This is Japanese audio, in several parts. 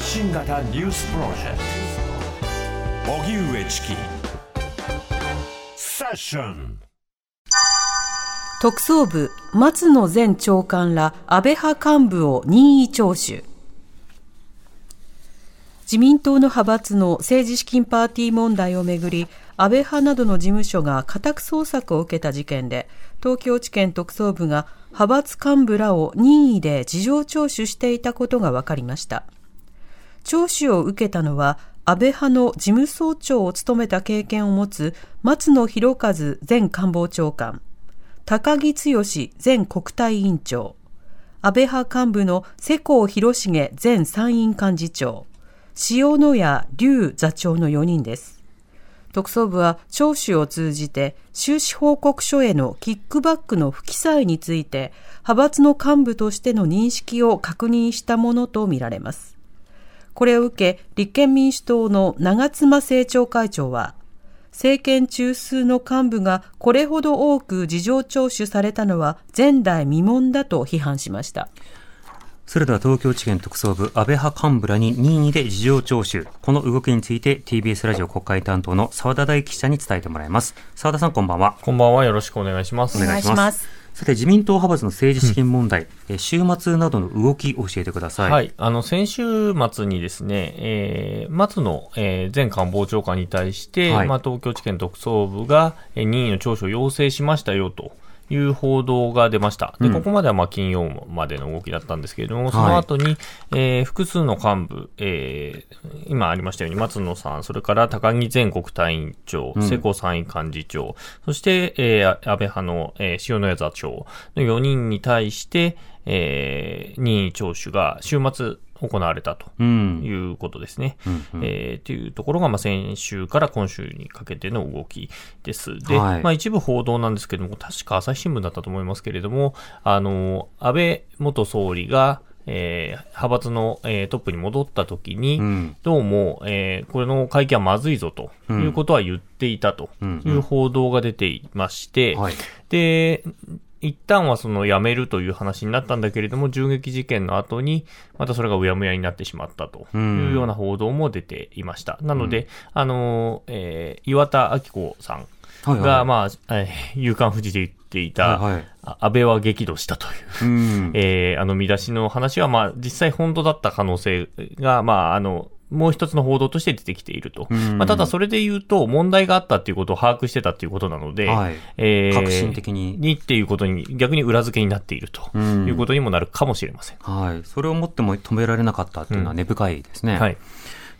発信型ニュースプロジェクト。荻上チキ。セッション。特捜部松野前長官ら安倍派幹部を任意聴取。自民党の派閥の政治資金パーティー問題をめぐり安倍派などの事務所が家宅捜索を受けた事件で東京地検特捜部が派閥幹部らを任意で事情聴取していたことが分かりました。聴取を受けたのは安倍派の事務総長を務めた経験を持つ松野博一前官房長官高木剛前国対委員長、安倍派幹部の世耕弘成前参院幹事長、塩野谷隆座長の4人です。特捜部は聴取を通じて収支報告書へのキックバックの不記載について派閥の幹部としての認識を確認したものとみられます。これを受け立憲民主党の長妻政調会長は政権中枢の幹部がこれほど多く事情聴取されたのは前代未聞だと批判しました。それでは東京地検特捜部安倍派幹部らに任意で事情聴取。この動きについて TBS ラジオ国会担当の澤田大記者に伝えてもらいます。澤田さんこんばんは。こんばんは。よろしくお願いします。お願いします。さて、自民党派閥の政治資金問題、うん、週末などの動き、教えてください。はい。あの、先週末にですね、えー、松野、えー、前官房長官に対して、はい、まあ、東京地検特捜部が、えー、任意の聴取を要請しましたよと。いう報道が出ました。で、ここまではまあ金曜までの動きだったんですけれども、その後に、はい、えー、複数の幹部、えー、今ありましたように松野さん、それから高木前国対委員長、世耕参院幹事長、そして、えー、安倍派の、えー、塩谷座長の4人に対して、えー、任意聴取が週末行われたということですね。うん、えー、というところが、まあ、先週から今週にかけての動きです。で、はい、まあ、一部報道なんですけれども、確か朝日新聞だったと思いますけれども、あの、安倍元総理が、えー、派閥の、えー、トップに戻ったときに、うん、どうも、えー、これの会見はまずいぞということは言っていたという報道が出ていまして、はい、で、一旦はその辞めるという話になったんだけれども、銃撃事件の後に、またそれがうやむやになってしまったというような報道も出ていました。なので、あの、えー、岩田明子さんが、はいはい、まあ、えー、夕刊富士で言っていた、はいはい、安倍は激怒したという、うん、えー、あの見出しの話は、まあ、実際本当だった可能性が、まあ、あの、もう一つの報道として出てきていると。まあ、ただそれで言うと、問題があったっていうことを把握してたっていうことなので、はい、えー、革新的に。にっていうことに、逆に裏付けになっているということにもなるかもしれません。はい。それをもっても止められなかったっていうのは根深いですね。うん、はい。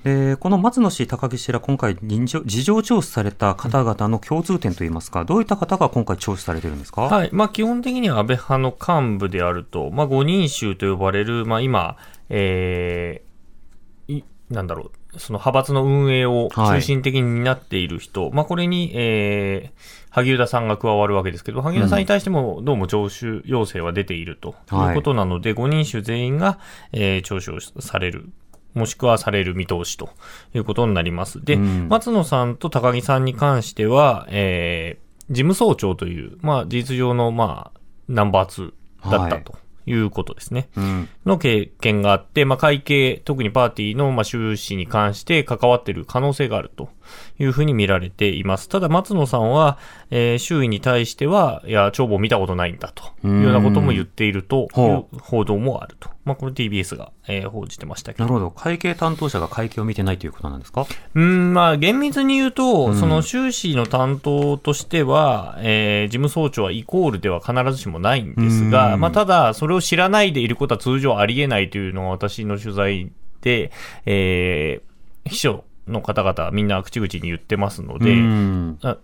でこの松野氏、高木氏ら今回、事情聴取された方々の共通点といいますか、どういった方が今回、聴取されてるんですか、はいまあ、基本的には安倍派の幹部であると、まあ、5人衆と呼ばれる、まあ、今、えー、なんだろう、その派閥の運営を中心的に担っている人、はい、まあこれに、えー、萩生田さんが加わるわけですけど、萩生田さんに対してもどうも聴取要請は出ているということなので、はい、5人衆全員が、えー、聴取をされる。もしくはされる見通しということになります。で、うん、松野さんと高木さんに関しては、えー、事務総長という、まあ、事実上の、まあ、ナンバー2だったと。はいいうことですね。うん、の経験があって、まあ、会計、特にパーティーの、まあ、収支に関して関わっている可能性があるというふうに見られています。ただ、松野さんは、えー、周囲に対しては、いや、帳簿見たことないんだというようなことも言っているという報道もあると。まあ、これ TBS が、えー、報じてましたけど。なるほど。会計担当者が会計を見てないということなんですか？うん、まあ、厳密に言うと、その収支の担当としては、えー、事務総長はイコールでは必ずしもないんですが、まあ、ただ、それを知らないでいることは通常ありえないというのは私の取材で、えー、秘書の方々みんな口々に言ってますので、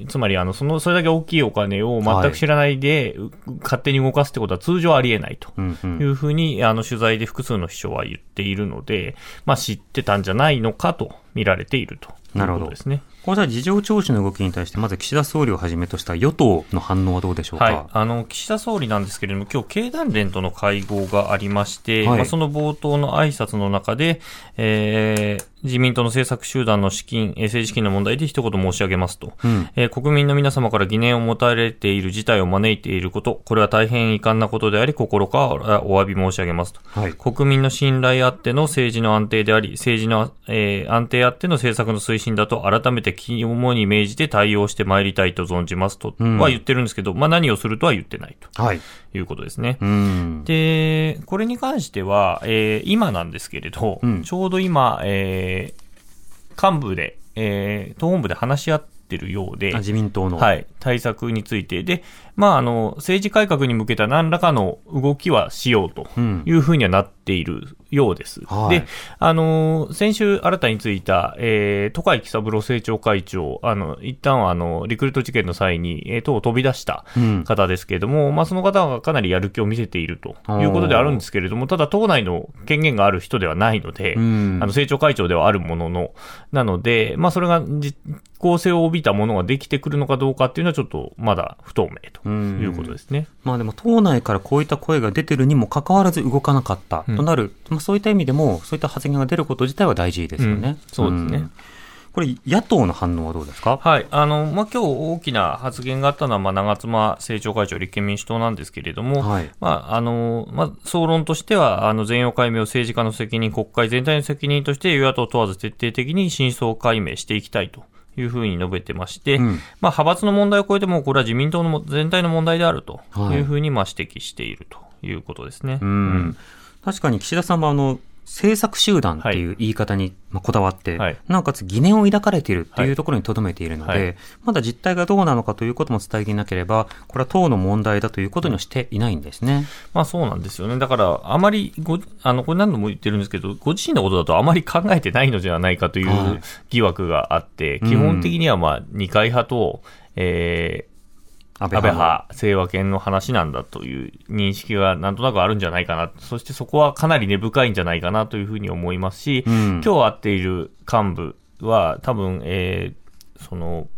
つまりあのそのそれだけ大きいお金を全く知らないで、勝手に動かすってことは通常ありえないというふうに、あの取材で複数の秘書は言っているので、まあ、知ってたんじゃないのかと見られているということですね。こうした事情聴取の動きに対して、まず岸田総理をはじめとした与党の反応はどうでしょうか、はい、あの岸田総理なんですけれども、今日経団連との会合がありまして、はい、まあ、その冒頭の挨拶の中で、えー、自民党の政策集団の資金、政治資金の問題で一言申し上げますと、うん、えー、国民の皆様から疑念を持たれている事態を招いていること、これは大変遺憾なことであり、心からお詫び申し上げますと、はい、国民の信頼あっての政治の安定であり、政治の、えー、安定あっての政策の推進だと、改めて肝に銘じて対応してまいりたいと存じますとは言ってるんですけど、うん、まあ何をするとは言ってないと。はいいうことですね。で、これに関しては、えー、今なんですけれど、うん、ちょうど今、えー、幹部で、えー、党本部で話し合ってるようで、自民党の。はい、対策について。で、まあ、あの、政治改革に向けた何らかの動きはしようというふうにはなっているようです。うん、で、あの、先週新たについた、えー、都会喜三郎政調会長、あの、一旦はあの、リクルート事件の際に、えー、党を飛び出した方ですけれども、うん、まあ、その方がかなりやる気を見せているということであるんですけれども、ただ党内の権限がある人ではないので、うん、あの、政調会長ではあるものの、なので、まあ、それが実効性を帯びたものができてくるのかどうかっていうのはちょっとまだ不透明ということですね。まあでも党内からこういった声が出てるにもかかわらず動かなかったとなる、まあそういった意味でもそういった発言が出ること自体は大事ですよね。そうですね。これ、野党の反応はどうですか？はい。あの、まあ、今日大きな発言があったのは、まあ、長妻政調会長、立憲民主党なんですけれども、はい。まあ、あの、まあ、総論としては、あの、全容解明を政治家の責任、国会全体の責任として、与野党問わず徹底的に真相解明していきたいというふうに述べてまして、うん、まあ、派閥の問題を超えても、これは自民党の全体の問題であるというふうにまあ指摘しているということですね。はい、うん、確かに岸田さんもあの政策集団っていう言い方にこだわって、はい、なおかつ疑念を抱かれているっていうところにとどめているので、はい、まだ実態がどうなのかということも伝えていなければ、これは党の問題だということにはしていないんですね。まあそうなんですよね。だから、あまりご、あの、これ何度も言ってるんですけど、ご自身のことだとあまり考えてないのではないかという疑惑があって、はい、基本的にはまあ二階派と、えー、安倍派、清和研の話なんだという認識がなんとなくあるんじゃないかな、そしてそこはかなり根深いんじゃないかなというふうに思いますし、うん、今日会っている幹部は、多分、えー、その、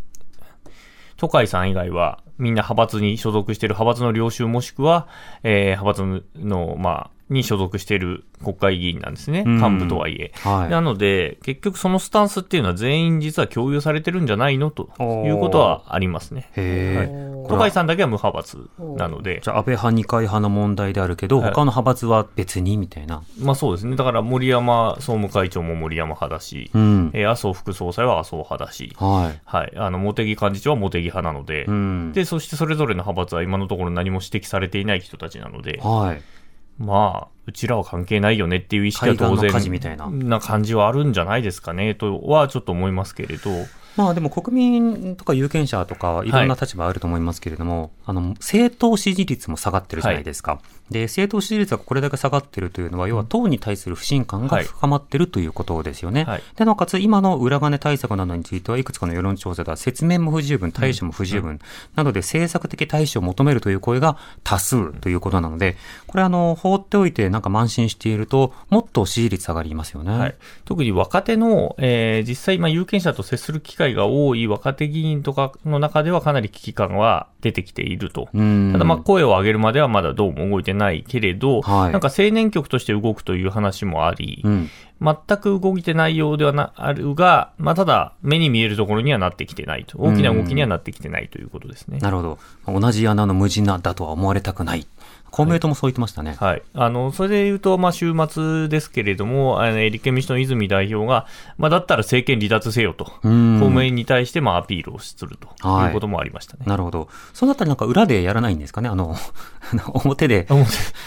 都会さん以外は、みんな派閥に所属している派閥の領袖もしくは、えー、派閥の、まあ、に所属している国会議員なんですね、幹部とはいえ。はい、なので、結局そのスタンスっていうのは全員実は共有されてるんじゃないの？ということはありますね。へはい、都会さんだけは無派閥なので。じゃあ安倍派、二階派の問題であるけど、他の派閥は別にみたいな。まあそうですね。だから森山総務会長も森山派だし、うん、えー、麻生副総裁は麻生派だし、はい。はい。あの、茂木幹事長は茂木派なので、うん、で、そしてそれぞれの派閥は今のところ何も指摘されていない人たちなので、はい。まあ、うちらは関係ないよねっていう意識は当然な感じはあるんじゃないですかねとはちょっと思いますけれど。まあでも国民とか有権者とかいろんな立場あると思いますけれども、はい、あの、政党支持率も下がってるじゃないですか。はい、で、政党支持率がこれだけ下がってるというのは、要は党に対する不信感が深まってるということですよね。はい、で、なおかつ今の裏金対策などについてはいくつかの世論調査では説明も不十分、対処も不十分、うん、なので政策的対処を求めるという声が多数ということなので、これあの、放っておいてなんか慢心していると、もっと支持率下がりますよね。特に若手の、えー、実際今有権者と接する機会が多い若手議員とかの中ではかなり危機感は出てきていると。ただまあ声を上げるまではまだどうも動いてないけれど、はい、なんか青年局として動くという話もあり、うん、全く動いてないようではなあるが、まあ、ただ、目に見えるところにはなってきてないと、大きな動きにはなってきてないということですね。なるほど。同じ穴の無地なだとは思われたくない。公明党もそう言ってましたね。はい。あの、それで言うと、まあ、週末ですけれども、あの立憲民主党の泉代表が、まあ、だったら政権離脱せよと、公明に対して、まあ、アピールをするということもありましたね。なるほど。そのあたりなんか裏でやらないんですかね？あの、表で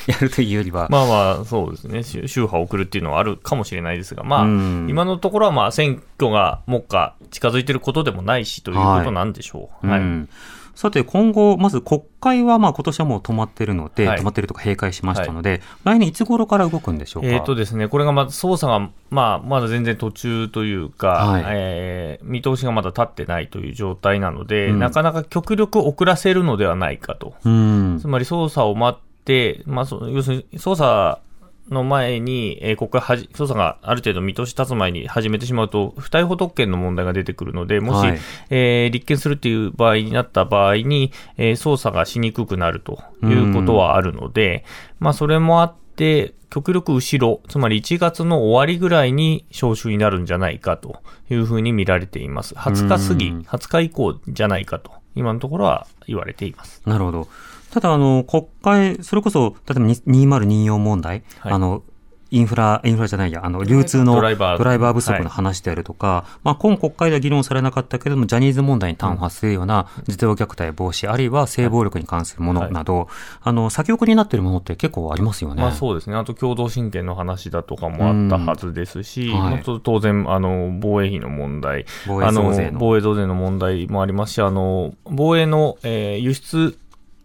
やるというよりは。まあまあ、そうですね。宗派を送るっていうのはあるかもしれないですが、まあ、今のところは、まあ、選挙が目下近づいていることでもないし、ということなんでしょう。はい。はいさて、今後、まず国会はまあ今年はもう止まってるので、はい、止まってるとか閉会しましたので、はい、来年いつ頃から動くんでしょうか？えっ、とですね、これがまず捜査が、まあ、まだ全然途中というか、はい、えー、見通しがまだ立ってないという状態なので、うん、なかなか極力遅らせるのではないかと。うん、つまり捜査を待って、まあ、要するに捜査の前に、えー、ここからはじ捜査がある程度見通し立つ前に始めてしまうと、不逮捕特権の問題が出てくるので、もし、はい、えー、立件するという場合になった場合に、えー、捜査がしにくくなるということはあるので、まあ、それもあって、極力後ろ、つまり1月の終わりぐらいに招集になるんじゃないかというふうに見られています。20日過ぎ、20日以降じゃないかと、今のところは言われています。なるほど。ただ、あの、国会、それこそ、例えば2024問題、はい、あの、インフラ、インフラじゃないや、あの、流通のドライバー不足の話であるとか、はい、まあ、今国会では議論されなかったけれども、ジャニーズ問題に端を発するような児童虐待防止、あるいは性暴力に関するものなど、はい、あの、先送りになっているものって結構ありますよね。まあ、そうですね。あと、共同親権の話だとかもあったはずですし、はい、当然、あの、防衛費の問題、防衛増税の防衛増税の問題もありますし、あの、防衛の、えー、輸出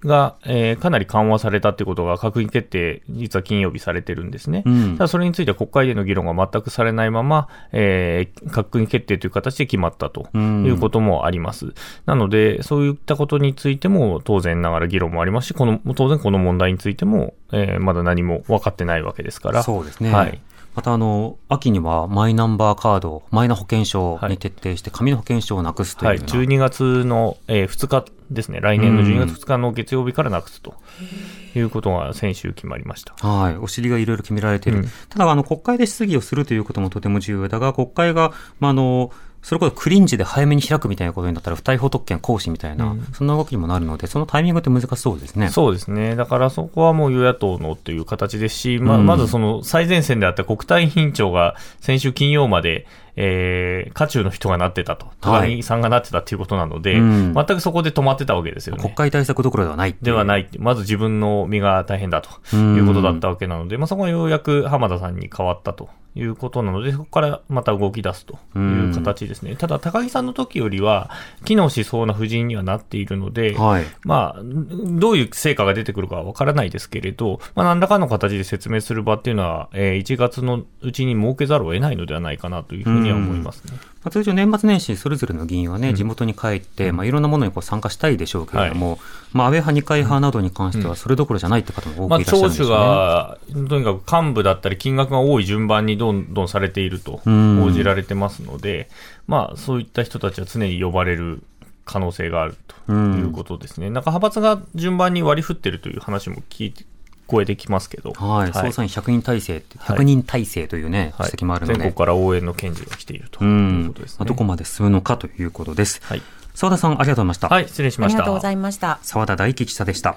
が、えー、かなり緩和されたということが閣議決定、実は金曜日されてるんですね。うん、ただそれについては国会での議論が全くされないまま、えー、閣議決定という形で決まったということもあります。うん、なので、そういったことについても当然ながら議論もありますし、この当然この問題についても、えー、まだ何も分かってないわけですから。そうですね。はい。またあの、秋にはマイナンバーカード、マイナ保険証に徹底して、紙の保険証をなくすという、はい、12月の、えー、2日ですね、来年の12月2日の月曜日からなくすと。いうことが先週決まりました。はい。お尻がいろいろ決められている。うん、ただ、あの、国会で質疑をするということもとても重要だが、国会が、まあ、あの、それこそクリンジで早めに開くみたいなことになったら、不逮捕特権行使みたいな、うん、そんな動きにもなるので、そのタイミングって難しそうですね。そうですね。だからそこはもう与野党のという形ですし、まあ、まずその最前線であった国対委員長が先週金曜まで、えー、渦中の人がなってたと、高木さんがなってたということなので、はい全くそこで止まってたわけですよね。国会対策どころではないではない。まず自分の身が大変だということだったわけなので、まあ、そこはようやく浜田さんに変わったということなので、そこからまた動き出すという形ですね。ただ、高木さんの時よりは、機能しそうな布陣にはなっているので、はい、まあ、どういう成果が出てくるかはわからないですけれど、まあ、何らかの形で説明する場っていうのは、えー、1月のうちに設けざるを得ないのではないかなというふうには思いますね。まあ、通常年末年始、それぞれの議員はね、地元に帰って、まあ、いろんなものにこう参加したいでしょうけれども、はい、まあ、安倍派、二階派などに関しては、それどころじゃないって方も多くいらっしゃるんですよね。まあ、聴取が、とにかく幹部だったり、金額が多い順番にどんどんされていると報じられてますので、まあ、そういった人たちは常に呼ばれる可能性があるということですね。なんか派閥が順番に割り振ってるという話も聞いて、超えてきますけど、はい、捜査員100人体制、100人体制というね、はい、指摘もあるので、全国から応援の検事が来ているということですね。まあ、どこまで進むのかということです。はい。澤田さん、ありがとうございました。はい、失礼しました。ありがとうございました。澤田大樹記者でした。